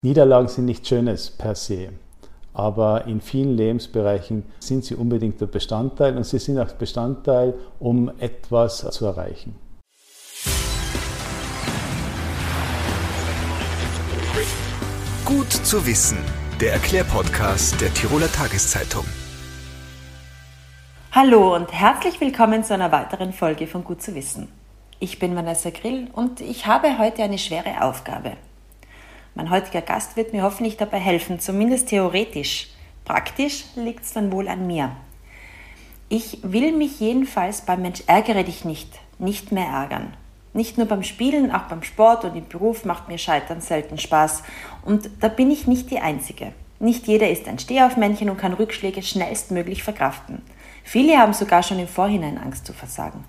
Niederlagen sind nichts Schönes per se, aber in vielen Lebensbereichen sind sie unbedingt der Bestandteil und sie sind auch Bestandteil, um etwas zu erreichen. Gut zu wissen, der Erklärpodcast der Tiroler Tageszeitung. Hallo und herzlich willkommen zu einer weiteren Folge von Gut zu wissen. Ich bin Vanessa Grill und ich habe heute eine schwere Aufgabe. Mein heutiger Gast wird mir hoffentlich dabei helfen, zumindest theoretisch. Praktisch liegt es dann wohl an mir. Ich will mich jedenfalls beim Mensch ärgere dich nicht, nicht mehr ärgern. Nicht nur beim Spielen, auch beim Sport und im Beruf macht mir Scheitern selten Spaß. Und da bin ich nicht die Einzige. Nicht jeder ist ein Stehaufmännchen und kann Rückschläge schnellstmöglich verkraften. Viele haben sogar schon im Vorhinein Angst zu versagen.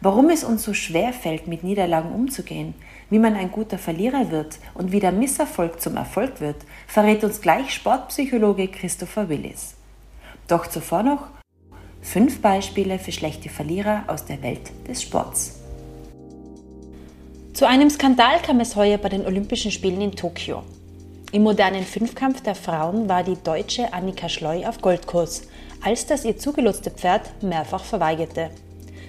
Warum es uns so schwer fällt, mit Niederlagen umzugehen, wie man ein guter Verlierer wird und wie der Misserfolg zum Erfolg wird, verrät uns gleich Sportpsychologe Christopher Willis. Doch zuvor noch fünf Beispiele für schlechte Verlierer aus der Welt des Sports. Zu einem Skandal kam es heuer bei den Olympischen Spielen in Tokio. Im modernen Fünfkampf der Frauen war die deutsche Annika Schleu auf Goldkurs, als das ihr zugeloste Pferd mehrfach verweigerte.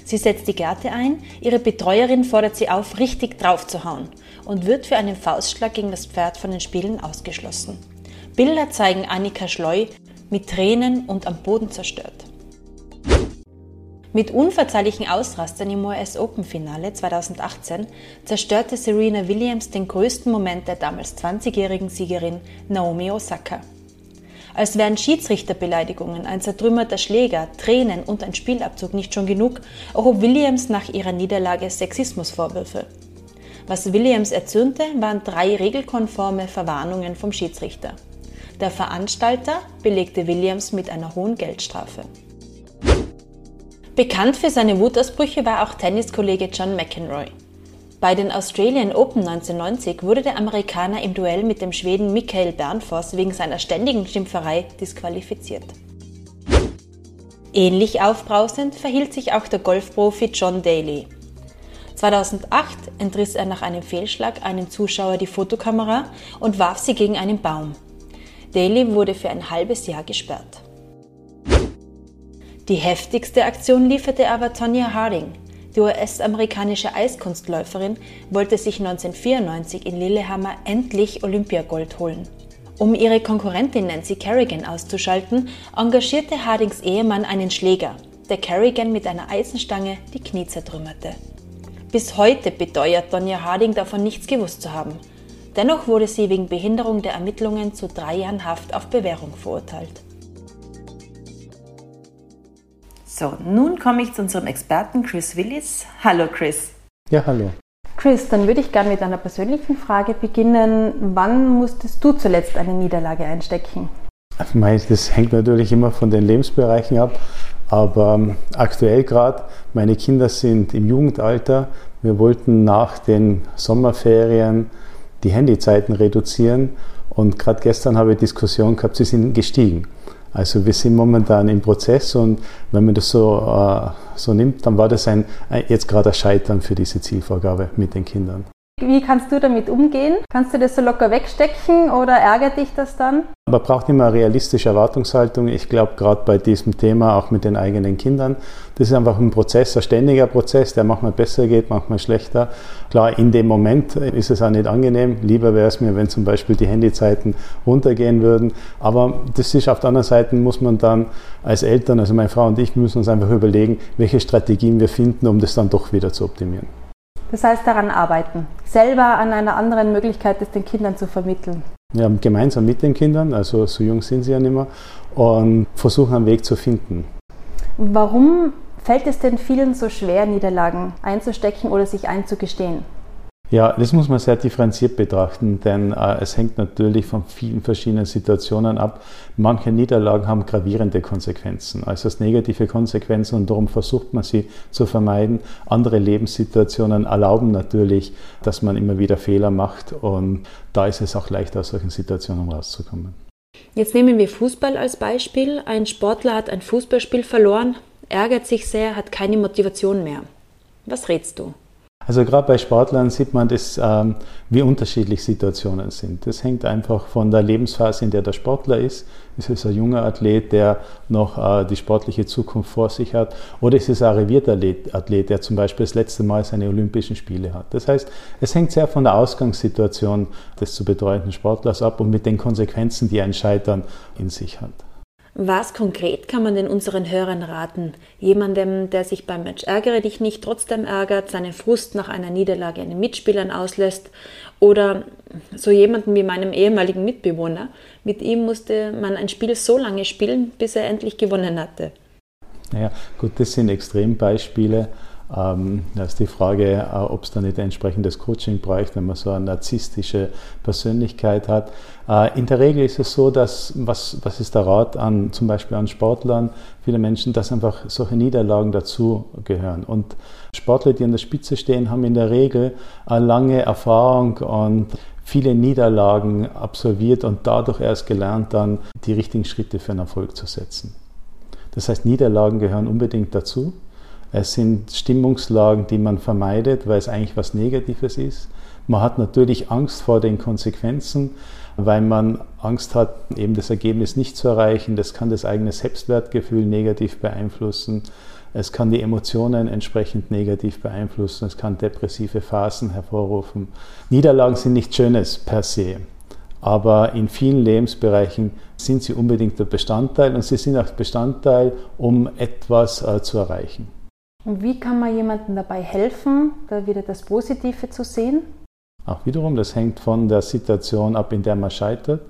Sie setzt die Gerte ein, ihre Betreuerin fordert sie auf, richtig draufzuhauen und wird für einen Faustschlag gegen das Pferd von den Spielen ausgeschlossen. Bilder zeigen Annika Schleu mit Tränen und am Boden zerstört. Mit unverzeihlichen Ausrastern im US Open Finale 2018 zerstörte Serena Williams den größten Moment der damals 20-jährigen Siegerin Naomi Osaka. Als wären Schiedsrichterbeleidigungen, ein zertrümmerter Schläger, Tränen und ein Spielabzug nicht schon genug, erhob Williams nach ihrer Niederlage Sexismusvorwürfe. Was Williams erzürnte, waren drei regelkonforme Verwarnungen vom Schiedsrichter. Der Veranstalter belegte Williams mit einer hohen Geldstrafe. Bekannt für seine Wutausbrüche war auch Tenniskollege John McEnroe. Bei den Australian Open 1990 wurde der Amerikaner im Duell mit dem Schweden Michael Bernfoss wegen seiner ständigen Schimpferei disqualifiziert. Ähnlich aufbrausend verhielt sich auch der Golfprofi John Daly. 2008 entriss er nach einem Fehlschlag einem Zuschauer die Fotokamera und warf sie gegen einen Baum. Daly wurde für ein halbes Jahr gesperrt. Die heftigste Aktion lieferte aber Tonya Harding. Die US-amerikanische Eiskunstläuferin wollte sich 1994 in Lillehammer endlich Olympiagold holen. Um ihre Konkurrentin Nancy Kerrigan auszuschalten, engagierte Hardings Ehemann einen Schläger, der Kerrigan mit einer Eisenstange die Knie zertrümmerte. Bis heute beteuert Donja Harding davon nichts gewusst zu haben. Dennoch wurde sie wegen Behinderung der Ermittlungen zu drei Jahren Haft auf Bewährung verurteilt. So, nun komme ich zu unserem Experten Chris Willis. Hallo Chris. Ja, hallo. Chris, dann würde ich gerne mit einer persönlichen Frage beginnen. Wann musstest du zuletzt eine Niederlage einstecken? Das hängt natürlich immer von den Lebensbereichen ab, aber ähm, aktuell gerade, meine Kinder sind im Jugendalter. Wir wollten nach den Sommerferien die Handyzeiten reduzieren und gerade gestern habe ich Diskussion gehabt, sie sind gestiegen. Also wir sind momentan im Prozess und wenn man das so, äh, so nimmt, dann war das ein, jetzt gerade ein Scheitern für diese Zielvorgabe mit den Kindern. Wie kannst du damit umgehen? Kannst du das so locker wegstecken oder ärgert dich das dann? Man braucht immer eine realistische Erwartungshaltung. Ich glaube, gerade bei diesem Thema, auch mit den eigenen Kindern, das ist einfach ein Prozess, ein ständiger Prozess, der manchmal besser geht, manchmal schlechter. Klar, in dem Moment ist es auch nicht angenehm. Lieber wäre es mir, wenn zum Beispiel die Handyzeiten runtergehen würden. Aber das ist auf der anderen Seite, muss man dann als Eltern, also meine Frau und ich, müssen uns einfach überlegen, welche Strategien wir finden, um das dann doch wieder zu optimieren. Das heißt, daran arbeiten. Selber an einer anderen Möglichkeit, das den Kindern zu vermitteln. Ja, gemeinsam mit den Kindern, also so jung sind sie ja nicht mehr, und versuchen einen Weg zu finden. Warum fällt es denn vielen so schwer, Niederlagen einzustecken oder sich einzugestehen? Ja, das muss man sehr differenziert betrachten, denn äh, es hängt natürlich von vielen verschiedenen Situationen ab. Manche Niederlagen haben gravierende Konsequenzen, also als negative Konsequenzen und darum versucht man sie zu vermeiden. Andere Lebenssituationen erlauben natürlich, dass man immer wieder Fehler macht und da ist es auch leichter, aus solchen Situationen rauszukommen. Jetzt nehmen wir Fußball als Beispiel. Ein Sportler hat ein Fußballspiel verloren, ärgert sich sehr, hat keine Motivation mehr. Was rätst du? Also gerade bei Sportlern sieht man, das, ähm, wie unterschiedlich Situationen sind. Das hängt einfach von der Lebensphase, in der der Sportler ist. Ist es ein junger Athlet, der noch äh, die sportliche Zukunft vor sich hat? Oder ist es ein arrivierter Athlet, der zum Beispiel das letzte Mal seine Olympischen Spiele hat? Das heißt, es hängt sehr von der Ausgangssituation des zu betreuenden Sportlers ab und mit den Konsequenzen, die ein Scheitern in sich hat. Was konkret kann man denn unseren Hörern raten? Jemandem, der sich beim Match Ärgere dich nicht trotzdem ärgert, seinen Frust nach einer Niederlage an den Mitspielern auslässt oder so jemanden wie meinem ehemaligen Mitbewohner. Mit ihm musste man ein Spiel so lange spielen, bis er endlich gewonnen hatte. Ja, gut, das sind Extrembeispiele. Ähm, da ist die Frage, äh, ob es da nicht entsprechendes Coaching braucht, wenn man so eine narzisstische Persönlichkeit hat. Äh, in der Regel ist es so, dass, was, was ist der Rat an zum Beispiel an Sportlern, viele Menschen, dass einfach solche Niederlagen dazu gehören. Und Sportler, die an der Spitze stehen, haben in der Regel eine lange Erfahrung und viele Niederlagen absolviert und dadurch erst gelernt, dann die richtigen Schritte für einen Erfolg zu setzen. Das heißt, Niederlagen gehören unbedingt dazu. Es sind Stimmungslagen, die man vermeidet, weil es eigentlich was Negatives ist. Man hat natürlich Angst vor den Konsequenzen, weil man Angst hat, eben das Ergebnis nicht zu erreichen. Das kann das eigene Selbstwertgefühl negativ beeinflussen. Es kann die Emotionen entsprechend negativ beeinflussen. Es kann depressive Phasen hervorrufen. Niederlagen sind nichts Schönes per se. Aber in vielen Lebensbereichen sind sie unbedingt der Bestandteil und sie sind auch Bestandteil, um etwas äh, zu erreichen. Und wie kann man jemandem dabei helfen, da wieder das Positive zu sehen? Auch wiederum, das hängt von der Situation ab, in der man scheitert.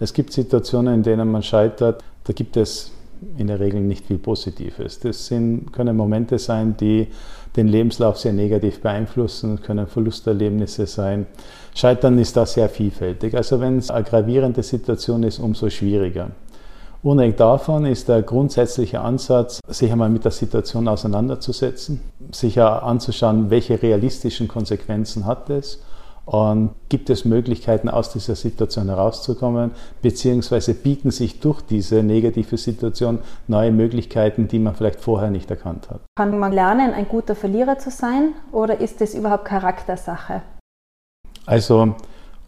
Es gibt Situationen, in denen man scheitert, da gibt es in der Regel nicht viel Positives. Das sind, können Momente sein, die den Lebenslauf sehr negativ beeinflussen, können Verlusterlebnisse sein. Scheitern ist da sehr vielfältig. Also wenn es eine gravierende Situation ist, umso schwieriger. Unabhängig davon ist der grundsätzliche Ansatz, sich einmal mit der Situation auseinanderzusetzen, sich anzuschauen, welche realistischen Konsequenzen hat es und gibt es Möglichkeiten, aus dieser Situation herauszukommen, beziehungsweise bieten sich durch diese negative Situation neue Möglichkeiten, die man vielleicht vorher nicht erkannt hat. Kann man lernen, ein guter Verlierer zu sein oder ist es überhaupt Charaktersache? Also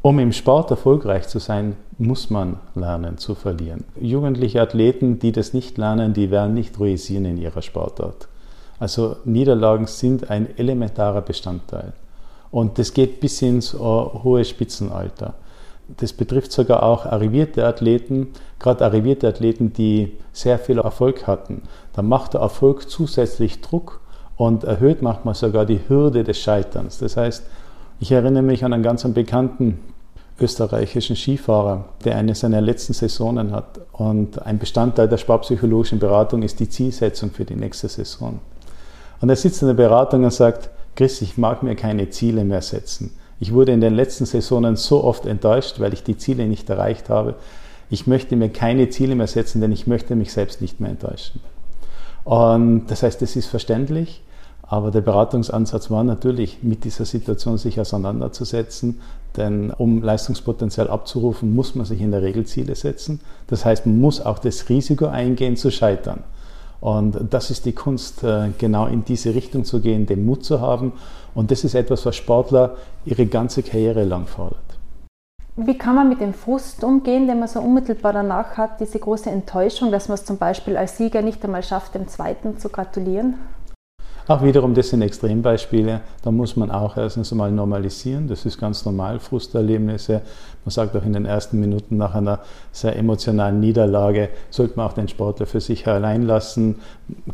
um im Sport erfolgreich zu sein, muss man lernen zu verlieren. Jugendliche Athleten, die das nicht lernen, die werden nicht ruisieren in ihrer Sportart. Also Niederlagen sind ein elementarer Bestandteil. Und das geht bis ins uh, hohe Spitzenalter. Das betrifft sogar auch arrivierte Athleten, gerade arrivierte Athleten, die sehr viel Erfolg hatten. Da macht der Erfolg zusätzlich Druck und erhöht manchmal sogar die Hürde des Scheiterns. Das heißt, ich erinnere mich an einen ganz bekannten österreichischen Skifahrer, der eine seiner letzten Saisonen hat. Und ein Bestandteil der sportpsychologischen Beratung ist die Zielsetzung für die nächste Saison. Und er sitzt in der Beratung und sagt, Chris, ich mag mir keine Ziele mehr setzen. Ich wurde in den letzten Saisonen so oft enttäuscht, weil ich die Ziele nicht erreicht habe. Ich möchte mir keine Ziele mehr setzen, denn ich möchte mich selbst nicht mehr enttäuschen. Und das heißt, es ist verständlich. Aber der Beratungsansatz war natürlich, mit dieser Situation sich auseinanderzusetzen, denn um Leistungspotenzial abzurufen, muss man sich in der Regel Ziele setzen. Das heißt, man muss auch das Risiko eingehen, zu scheitern. Und das ist die Kunst, äh, genau in diese Richtung zu gehen, den Mut zu haben. Und das ist etwas, was Sportler ihre ganze Karriere lang fordert. Wie kann man mit dem Frust umgehen, den man so unmittelbar danach hat, diese große Enttäuschung, dass man es zum Beispiel als Sieger nicht einmal schafft, dem Zweiten zu gratulieren? Auch wiederum, das sind Extrembeispiele. Da muss man auch erstens einmal normalisieren. Das ist ganz normal, Frusterlebnisse. Man sagt auch in den ersten Minuten nach einer sehr emotionalen Niederlage, sollte man auch den Sportler für sich allein lassen.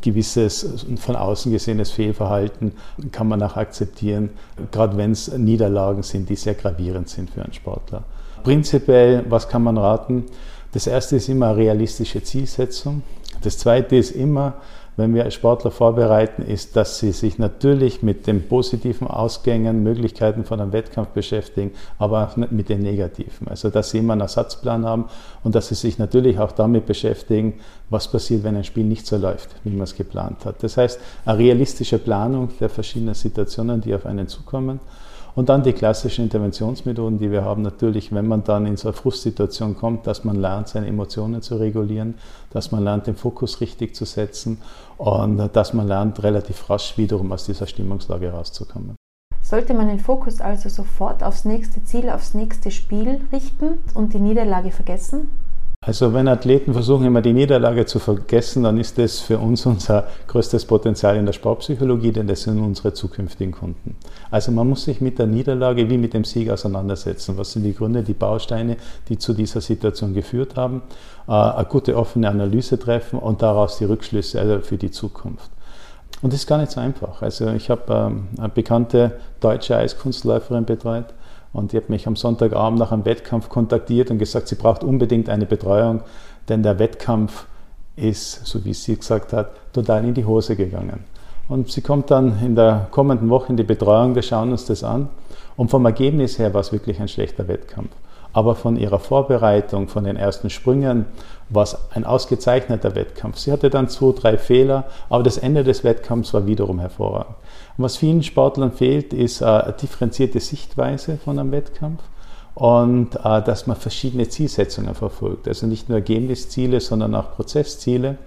Gewisses von außen gesehenes Fehlverhalten kann man auch akzeptieren, gerade wenn es Niederlagen sind, die sehr gravierend sind für einen Sportler. Prinzipiell, was kann man raten? Das erste ist immer realistische Zielsetzung. Das zweite ist immer, wenn wir Sportler vorbereiten, ist, dass sie sich natürlich mit den positiven Ausgängen, Möglichkeiten von einem Wettkampf beschäftigen, aber auch mit den negativen. Also, dass sie immer einen Ersatzplan haben und dass sie sich natürlich auch damit beschäftigen, was passiert, wenn ein Spiel nicht so läuft, wie man es geplant hat. Das heißt, eine realistische Planung der verschiedenen Situationen, die auf einen zukommen und dann die klassischen Interventionsmethoden, die wir haben, natürlich, wenn man dann in so eine Frustsituation kommt, dass man lernt, seine Emotionen zu regulieren, dass man lernt, den Fokus richtig zu setzen und dass man lernt, relativ rasch wiederum aus dieser Stimmungslage rauszukommen. Sollte man den Fokus also sofort aufs nächste Ziel, aufs nächste Spiel richten und die Niederlage vergessen? Also wenn Athleten versuchen immer die Niederlage zu vergessen, dann ist das für uns unser größtes Potenzial in der Sportpsychologie, denn das sind unsere zukünftigen Kunden. Also man muss sich mit der Niederlage wie mit dem Sieg auseinandersetzen. Was sind die Gründe, die Bausteine, die zu dieser Situation geführt haben? Äh, eine gute offene Analyse treffen und daraus die Rückschlüsse also für die Zukunft. Und das ist gar nicht so einfach. Also ich habe ähm, eine bekannte deutsche Eiskunstläuferin betreut und die hat mich am Sonntagabend nach einem Wettkampf kontaktiert und gesagt, sie braucht unbedingt eine Betreuung, denn der Wettkampf ist, so wie sie gesagt hat, total in die Hose gegangen. Und sie kommt dann in der kommenden Woche in die Betreuung, wir schauen uns das an. Und vom Ergebnis her war es wirklich ein schlechter Wettkampf aber von ihrer Vorbereitung, von den ersten Sprüngen war es ein ausgezeichneter Wettkampf. Sie hatte dann zwei, drei Fehler, aber das Ende des Wettkampfs war wiederum hervorragend. Und was vielen Sportlern fehlt, ist äh, eine differenzierte Sichtweise von einem Wettkampf und äh, dass man verschiedene Zielsetzungen verfolgt. Also nicht nur Ergebnisziele, sondern auch Prozessziele.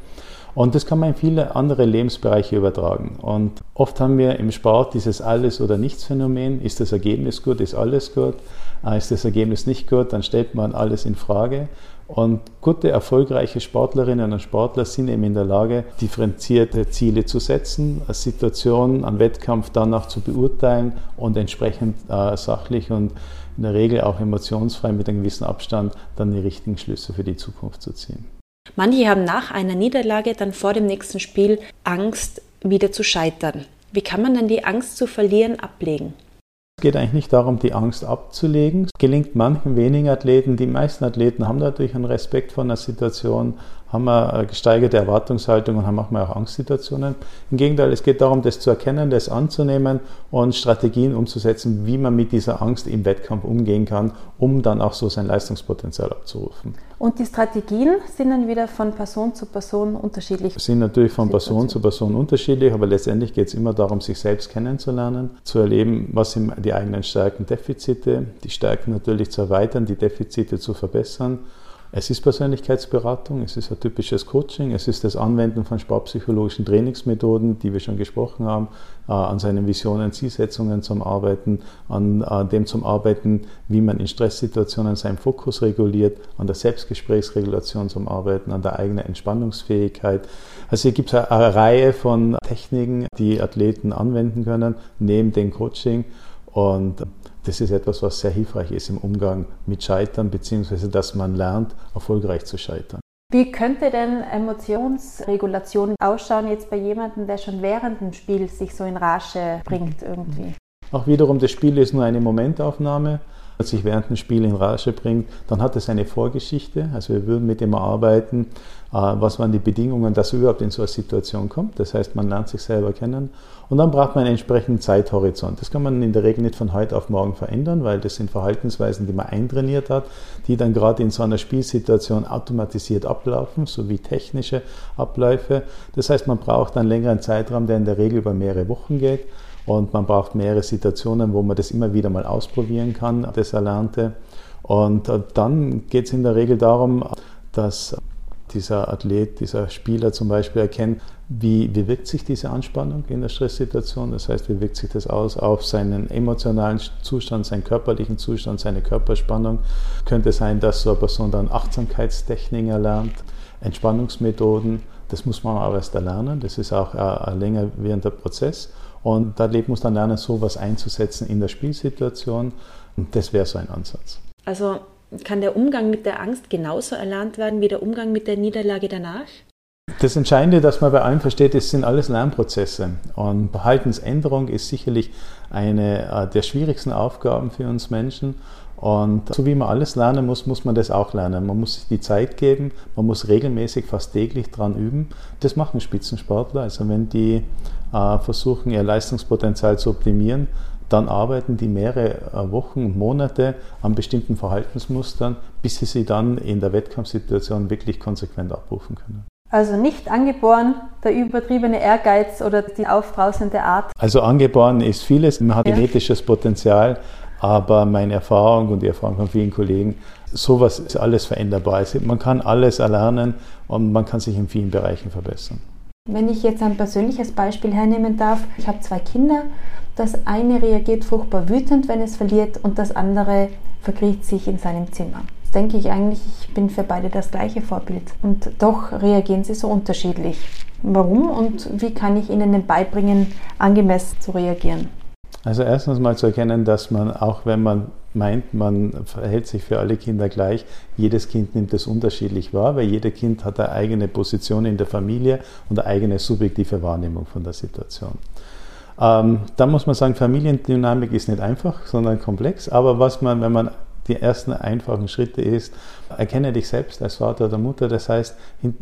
Und das kann man in viele andere Lebensbereiche übertragen. Und oft haben wir im Sport dieses Alles- oder Nichts-Phänomen. Ist das Ergebnis gut, ist alles gut? Ah, ist das Ergebnis nicht gut, dann stellt man alles in Frage. Und gute, erfolgreiche Sportlerinnen und Sportler sind eben in der Lage, differenzierte Ziele zu setzen, Situationen an Wettkampf danach zu beurteilen und entsprechend äh, sachlich und in der Regel auch emotionsfrei mit einem gewissen Abstand dann die richtigen Schlüsse für die Zukunft zu ziehen. Manche haben nach einer Niederlage dann vor dem nächsten Spiel Angst, wieder zu scheitern. Wie kann man denn die Angst zu verlieren ablegen? Es geht eigentlich nicht darum, die Angst abzulegen. Es gelingt manchen wenigen Athleten. Die meisten Athleten haben natürlich einen Respekt vor einer Situation, haben eine gesteigerte Erwartungshaltung und haben manchmal auch Angstsituationen. Im Gegenteil, es geht darum, das zu erkennen, das anzunehmen und Strategien umzusetzen, wie man mit dieser Angst im Wettkampf umgehen kann, um dann auch so sein Leistungspotenzial abzurufen. Und die Strategien sind dann wieder von Person zu Person unterschiedlich? Sind natürlich von Person zu Person unterschiedlich, aber letztendlich geht es immer darum, sich selbst kennenzulernen, zu erleben, was sind die eigenen Stärken, Defizite, die Stärken natürlich zu erweitern, die Defizite zu verbessern es ist Persönlichkeitsberatung, es ist ein typisches Coaching, es ist das Anwenden von sportpsychologischen Trainingsmethoden, die wir schon gesprochen haben, äh, an seinen Visionen, Zielsetzungen zum Arbeiten, an äh, dem zum Arbeiten, wie man in Stresssituationen seinen Fokus reguliert, an der Selbstgesprächsregulation zum Arbeiten, an der eigenen Entspannungsfähigkeit. Also hier gibt es eine, eine Reihe von Techniken, die Athleten anwenden können, neben dem Coaching. Und das ist etwas, was sehr hilfreich ist im Umgang mit Scheitern, beziehungsweise dass man lernt, erfolgreich zu scheitern. Wie könnte denn Emotionsregulation ausschauen jetzt bei jemandem, der schon während dem Spiel sich so in Rage bringt irgendwie? Auch wiederum, das Spiel ist nur eine Momentaufnahme. Wenn sich während dem Spiel in Rage bringt, dann hat es eine Vorgeschichte. Also wir würden mit dem arbeiten, was waren die Bedingungen, dass er überhaupt in so eine Situation kommt. Das heißt, man lernt sich selber kennen. Und dann braucht man einen entsprechenden Zeithorizont. Das kann man in der Regel nicht von heute auf morgen verändern, weil das sind Verhaltensweisen, die man eintrainiert hat, die dann gerade in so einer Spielsituation automatisiert ablaufen, sowie technische Abläufe. Das heißt, man braucht einen längeren Zeitraum, der in der Regel über mehrere Wochen geht. Und man braucht mehrere Situationen, wo man das immer wieder mal ausprobieren kann, das Erlernte. Und äh, dann geht es in der Regel darum, dass dieser Athlet, dieser Spieler zum Beispiel erkennt, wie, wie wirkt sich diese Anspannung in der Stresssituation. Das heißt, wie wirkt sich das aus auf seinen emotionalen Zustand, seinen körperlichen Zustand, seine Körperspannung. Könnte sein, dass so eine Person dann Achtsamkeitstechniken erlernt, Entspannungsmethoden. Das muss man aber erst erlernen. Das ist auch ein länger währender Prozess. Und da muss dann lernen, sowas einzusetzen in der Spielsituation. Und das wäre so ein Ansatz. Also kann der Umgang mit der Angst genauso erlernt werden wie der Umgang mit der Niederlage danach? Das Entscheidende, dass man bei allem versteht, es sind alles Lernprozesse. Und Verhaltensänderung ist sicherlich eine äh, der schwierigsten Aufgaben für uns Menschen. Und so wie man alles lernen muss, muss man das auch lernen. Man muss sich die Zeit geben, man muss regelmäßig, fast täglich dran üben. Das machen Spitzensportler. Also wenn die äh, versuchen, ihr Leistungspotenzial zu optimieren, dann arbeiten die mehrere äh, Wochen und Monate an bestimmten Verhaltensmustern, bis sie sie dann in der Wettkampfsituation wirklich konsequent abrufen können. Also nicht angeboren, der übertriebene Ehrgeiz oder die aufbrausende Art. Also angeboren ist vieles, man hat ja. genetisches Potenzial, aber meine Erfahrung und die Erfahrung von vielen Kollegen, sowas ist alles veränderbar. Also man kann alles erlernen und man kann sich in vielen Bereichen verbessern. Wenn ich jetzt ein persönliches Beispiel hernehmen darf, ich habe zwei Kinder. Das eine reagiert furchtbar wütend, wenn es verliert, und das andere verkriecht sich in seinem Zimmer. Das denke ich eigentlich, ich bin für beide das gleiche Vorbild. Und doch reagieren sie so unterschiedlich. Warum und wie kann ich ihnen denn beibringen, angemessen zu reagieren? Also erstens mal zu erkennen, dass man, auch wenn man meint, man verhält sich für alle Kinder gleich, jedes Kind nimmt es unterschiedlich wahr, weil jedes Kind hat eine eigene Position in der Familie und eine eigene subjektive Wahrnehmung von der Situation. Ähm, da muss man sagen, Familiendynamik ist nicht einfach, sondern komplex, aber was man, wenn man die ersten einfachen Schritte ist, erkenne dich selbst als Vater oder Mutter, das heißt,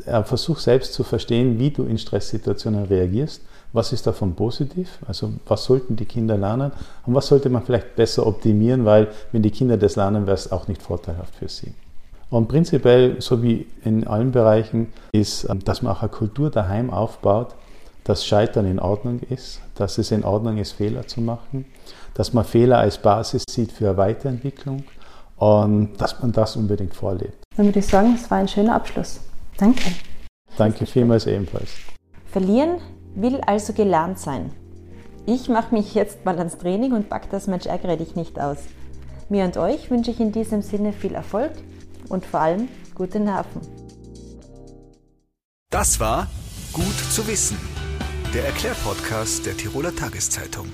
äh, versuch selbst zu verstehen, wie du in Stresssituationen reagierst was ist davon positiv? Also was sollten die Kinder lernen und was sollte man vielleicht besser optimieren, weil wenn die Kinder das lernen, wäre es auch nicht vorteilhaft für sie. Und prinzipiell, so wie in allen Bereichen, ist, ähm, dass man auch eine Kultur daheim aufbaut, dass Scheitern in Ordnung ist, dass es in Ordnung ist, Fehler zu machen, dass man Fehler als Basis sieht für eine Weiterentwicklung und dass man das unbedingt vorlebt. Dann würde ich sagen, es war ein schöner Abschluss. Danke. Danke vielmals ebenfalls. Verlieren will also gelernt sein. Ich mache mich jetzt mal ans Training und pack das Mensch ärgere dich nicht aus. Mir und euch wünsche ich in diesem Sinne viel Erfolg und vor allem gute Nerven. Das war Gut zu wissen, der Erklärpodcast der Tiroler Tageszeitung.